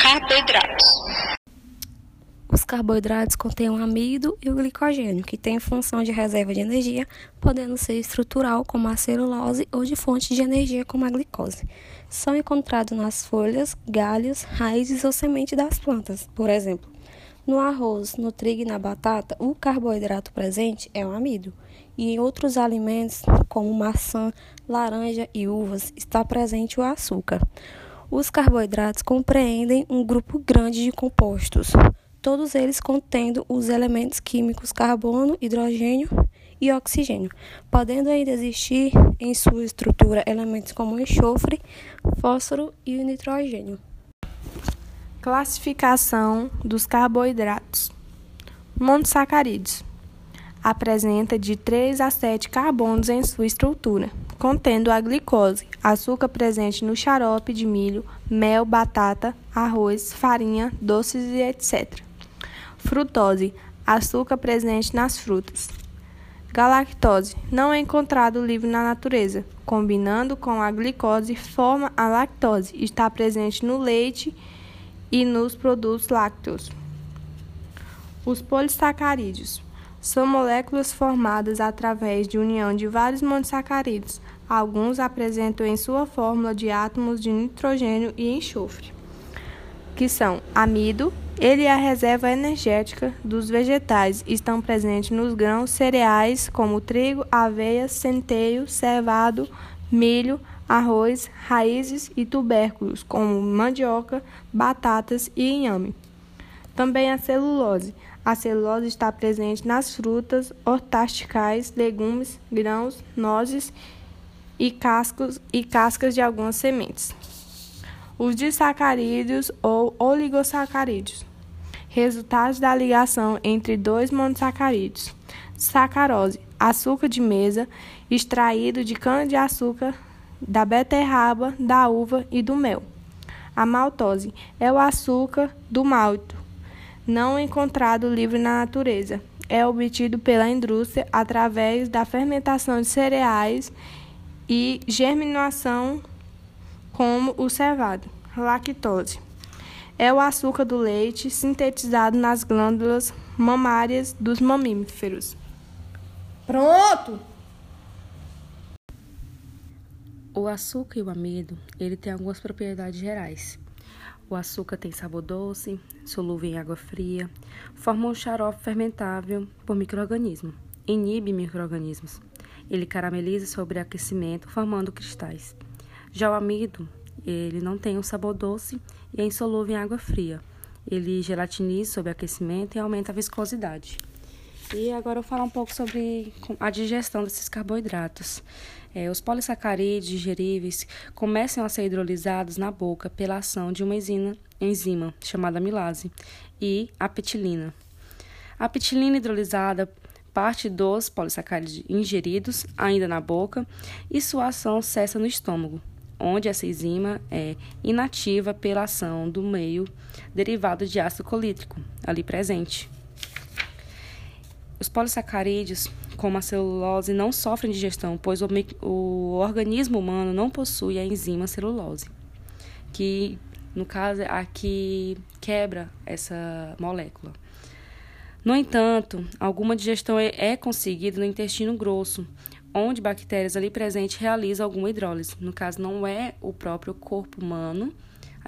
carboidratos. Os carboidratos contêm o amido e o glicogênio, que têm função de reserva de energia, podendo ser estrutural, como a celulose, ou de fonte de energia, como a glicose. São encontrados nas folhas, galhos, raízes ou sementes das plantas. Por exemplo, no arroz, no trigo e na batata, o carboidrato presente é o amido. E em outros alimentos, como maçã, laranja e uvas, está presente o açúcar. Os carboidratos compreendem um grupo grande de compostos todos eles contendo os elementos químicos carbono, hidrogênio e oxigênio, podendo ainda existir em sua estrutura elementos como enxofre, fósforo e nitrogênio. Classificação dos carboidratos. Monossacarídeos. Apresenta de 3 a 7 carbonos em sua estrutura, contendo a glicose, açúcar presente no xarope de milho, mel, batata, arroz, farinha, doces e etc. Frutose, açúcar presente nas frutas. Galactose, não é encontrado livre na natureza. Combinando com a glicose, forma a lactose. Está presente no leite e nos produtos lácteos. Os polissacarídeos são moléculas formadas através de união de vários monossacarídeos. Alguns apresentam em sua fórmula de átomos de nitrogênio e enxofre, que são amido, ele é a reserva energética dos vegetais. Estão presentes nos grãos cereais como trigo, aveia, centeio, cevado, milho, arroz, raízes e tubérculos como mandioca, batatas e inhame. Também a celulose. A celulose está presente nas frutas, hortasticais, legumes, grãos, nozes e cascos e cascas de algumas sementes. Os disacarídeos ou oligosacarídeos resultados da ligação entre dois monossacarídeos. Sacarose, açúcar de mesa, extraído de cana-de-açúcar, da beterraba, da uva e do mel. A maltose é o açúcar do malto, não encontrado livre na natureza. É obtido pela indústria através da fermentação de cereais e germinação, como o cevado. Lactose é o açúcar do leite sintetizado nas glândulas mamárias dos mamíferos. Pronto! O açúcar e o amido, ele tem algumas propriedades gerais. O açúcar tem sabor doce, solúvel em água fria, forma um xarope fermentável por microorganismo, inibe microorganismos. Ele carameliza sobre aquecimento, formando cristais. Já o amido, ele não tem um sabor doce e é insolúvel em água fria. Ele gelatiniza sob aquecimento e aumenta a viscosidade. E agora eu vou falar um pouco sobre a digestão desses carboidratos. É, os polissacarídeos digeríveis começam a ser hidrolisados na boca pela ação de uma enzima, enzima chamada amilase e a petilina. A petilina hidrolisada parte dos polissacarídeos ingeridos ainda na boca e sua ação cessa no estômago, onde essa enzima é inativa pela ação do meio derivado de ácido colítrico ali presente. Os polissacarídeos, como a celulose, não sofrem digestão, pois o, o organismo humano não possui a enzima celulose, que no caso é a que quebra essa molécula. No entanto, alguma digestão é, é conseguida no intestino grosso, onde bactérias ali presentes realizam alguma hidrólise. No caso, não é o próprio corpo humano,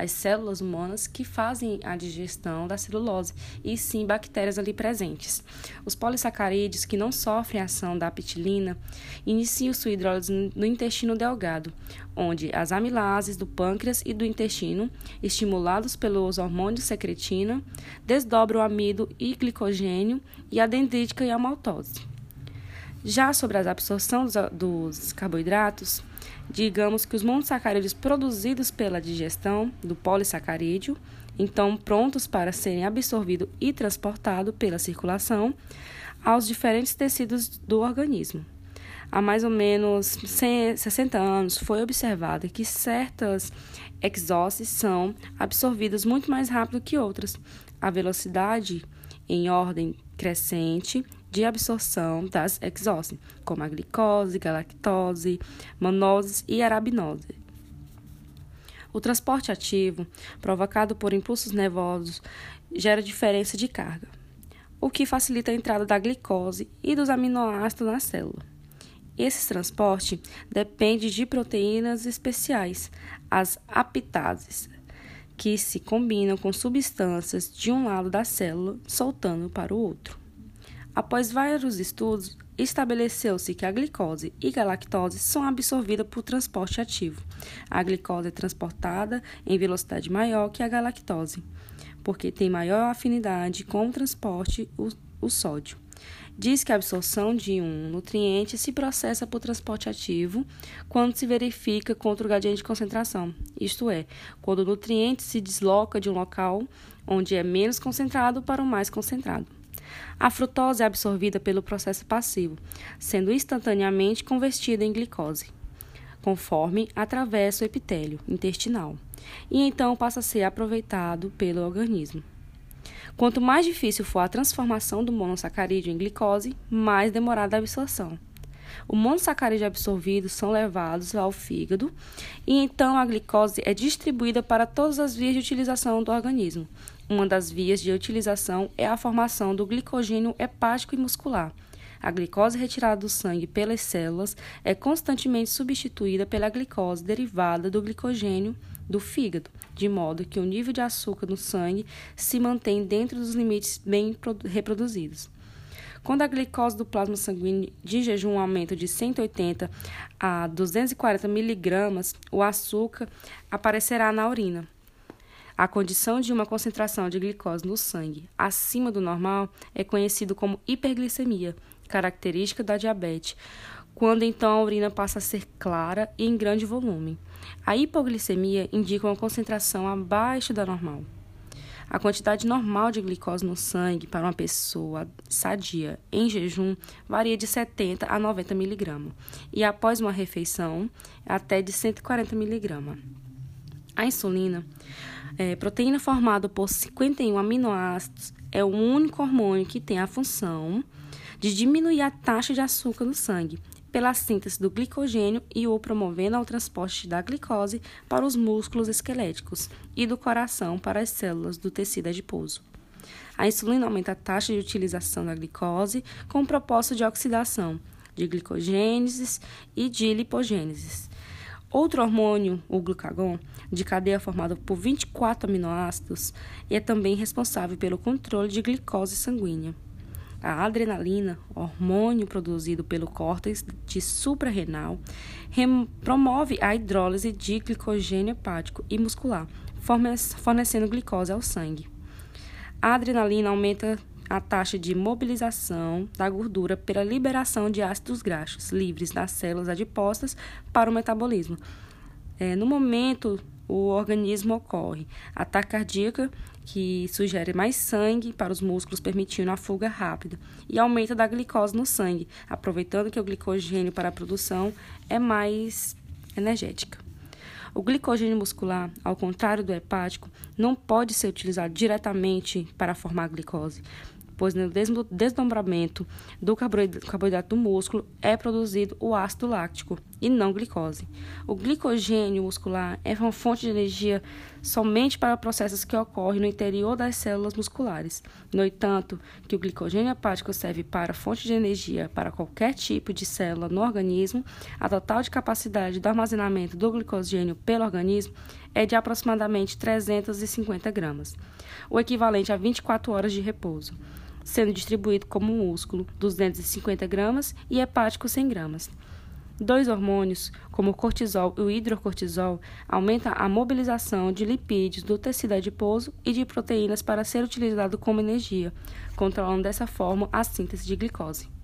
as células humanas que fazem a digestão da celulose, e sim bactérias ali presentes. Os polissacarídeos que não sofrem a ação da petilina iniciam sua hidrólise no intestino delgado, onde as amilases do pâncreas e do intestino, estimulados pelos hormônios secretina, desdobram o amido e glicogênio e a dendrítica e a maltose. Já sobre a absorção dos, carboidratos, digamos que os monossacarídeos produzidos pela digestão do polissacarídeo, então prontos para serem absorvidos e transportados pela circulação aos diferentes tecidos do organismo. Há mais ou menos 60 anos foi observado que certas exoses são absorvidas muito mais rápido que outras. A velocidade em ordem crescente de absorção das exoses, como a glicose, galactose, manose e arabinose. O transporte ativo, provocado por impulsos nervosos, gera diferença de carga, o que facilita a entrada da glicose e dos aminoácidos na célula. Esse transporte depende de proteínas especiais, as apitases, que se combinam com substâncias de um lado da célula, soltando para o outro. Após vários estudos, estabeleceu-se que a glicose e a lactose são absorvidas por transporte ativo. A glicose é transportada em velocidade maior que a galactose, porque tem maior afinidade com o transporte o, o sódio. Diz que a absorção de um nutriente se processa por transporte ativo quando se verifica contra o gradiente de concentração, isto é, quando o nutriente se desloca de um local onde é menos concentrado para o mais concentrado. A frutose é absorvida pelo processo passivo, sendo instantaneamente convertida em glicose, conforme atravessa o epitélio intestinal, e então passa a ser aproveitado pelo organismo. Quanto mais difícil for a transformação do monossacarídeo em glicose, mais demorada a absorção. O monossacarídeo absorvido são levados ao fígado e então a glicose é distribuída para todas as vias de utilização do organismo, uma das vias de utilização é a formação do glicogênio hepático e muscular. A glicose retirada do sangue pelas células é constantemente substituída pela glicose derivada do glicogênio do fígado, de modo que o nível de açúcar no sangue se mantém dentro dos limites bem reproduzidos. Quando a glicose do plasma sanguíneo de jejum aumenta de 180 a 240 miligramas, o açúcar aparecerá na urina. A condição de uma concentração de glicose no sangue acima do normal é conhecido como hiperglicemia, característica da diabetes, quando então a urina passa a ser clara e em grande volume. A hipoglicemia indica uma concentração abaixo da normal. A quantidade normal de glicose no sangue para uma pessoa sadia em jejum varia de 70 a 90 mg e após uma refeição até de 140 mg. A insulina é, proteína formada por 51 aminoácidos é o único hormônio que tem a função de diminuir a taxa de açúcar no sangue pela síntese do glicogênio e o promovendo ao transporte da glicose para os músculos esqueléticos e do coração para as células do tecido adiposo. A insulina aumenta a taxa de utilização da glicose com o propósito de oxidação, de glicogênese e de lipogênese. Outro hormônio, o glucagon, de cadeia formada por 24 aminoácidos, é também responsável pelo controle de glicose sanguínea. A adrenalina, hormônio produzido pelo córtex de suprarrenal, promove a hidrólise de glicogênio hepático e muscular, fornecendo glicose ao sangue. A adrenalina aumenta a taxa de mobilização da gordura pela liberação de ácidos graxos livres das células adiposas para o metabolismo. É, no momento, o organismo ocorre ataque cardíaco, que sugere mais sangue para os músculos, permitindo a fuga rápida, e aumento da glicose no sangue, aproveitando que o glicogênio para a produção é mais energética. O glicogênio muscular, ao contrário do hepático, não pode ser utilizado diretamente para formar glicose, pois no desdobramento do carboidrato do músculo é produzido o ácido láctico e não glicose. O glicogênio muscular é uma fonte de energia somente para processos que ocorrem no interior das células musculares. No entanto, que o glicogênio hepático serve para fonte de energia para qualquer tipo de célula no organismo, a total de capacidade do armazenamento do glicogênio pelo organismo é de aproximadamente 350 gramas, o equivalente a 24 horas de repouso sendo distribuído como músculo 250 gramas e hepático 100 gramas. Dois hormônios, como o cortisol e o hidrocortisol, aumentam a mobilização de lipídios do tecido adiposo e de proteínas para ser utilizado como energia, controlando dessa forma a síntese de glicose.